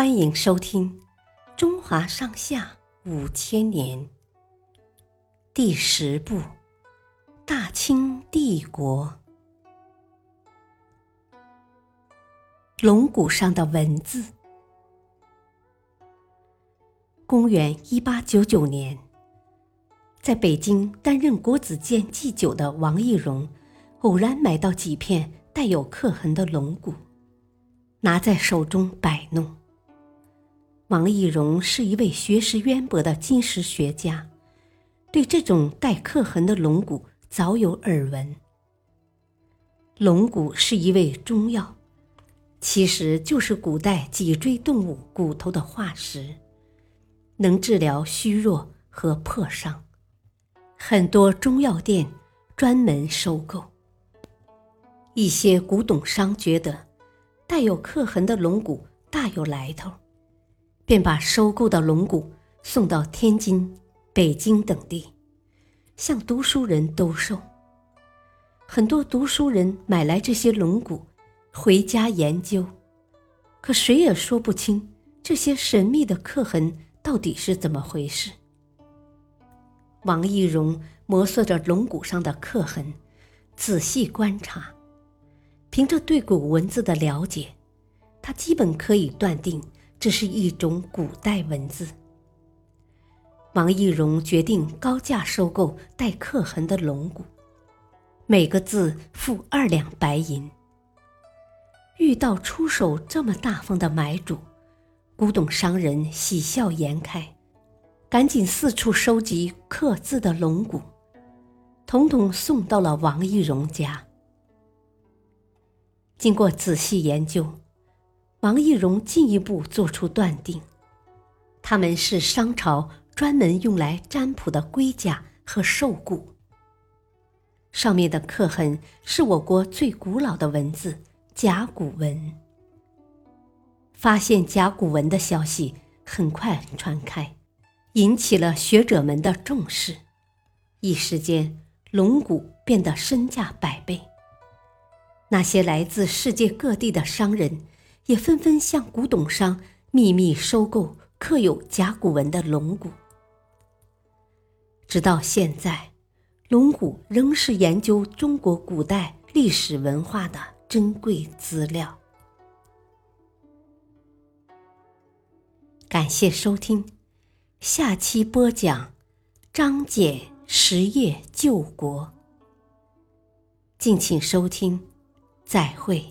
欢迎收听《中华上下五千年》第十部《大清帝国》。龙骨上的文字。公元一八九九年，在北京担任国子监祭酒的王懿荣，偶然买到几片带有刻痕的龙骨，拿在手中摆弄。王懿荣是一位学识渊博的金石学家，对这种带刻痕的龙骨早有耳闻。龙骨是一味中药，其实就是古代脊椎动物骨头的化石，能治疗虚弱和破伤。很多中药店专门收购。一些古董商觉得带有刻痕的龙骨大有来头。便把收购的龙骨送到天津、北京等地，向读书人兜售。很多读书人买来这些龙骨，回家研究，可谁也说不清这些神秘的刻痕到底是怎么回事。王懿荣摩挲着龙骨上的刻痕，仔细观察，凭着对古文字的了解，他基本可以断定。这是一种古代文字。王懿荣决定高价收购带刻痕的龙骨，每个字付二两白银。遇到出手这么大方的买主，古董商人喜笑颜开，赶紧四处收集刻字的龙骨，统统送到了王懿荣家。经过仔细研究。王懿荣进一步作出断定，他们是商朝专门用来占卜的龟甲和兽骨。上面的刻痕是我国最古老的文字甲骨文。发现甲骨文的消息很快传开，引起了学者们的重视，一时间龙骨变得身价百倍。那些来自世界各地的商人。也纷纷向古董商秘密收购刻有甲骨文的龙骨。直到现在，龙骨仍是研究中国古代历史文化的珍贵资料。感谢收听，下期播讲张謇实业救国。敬请收听，再会。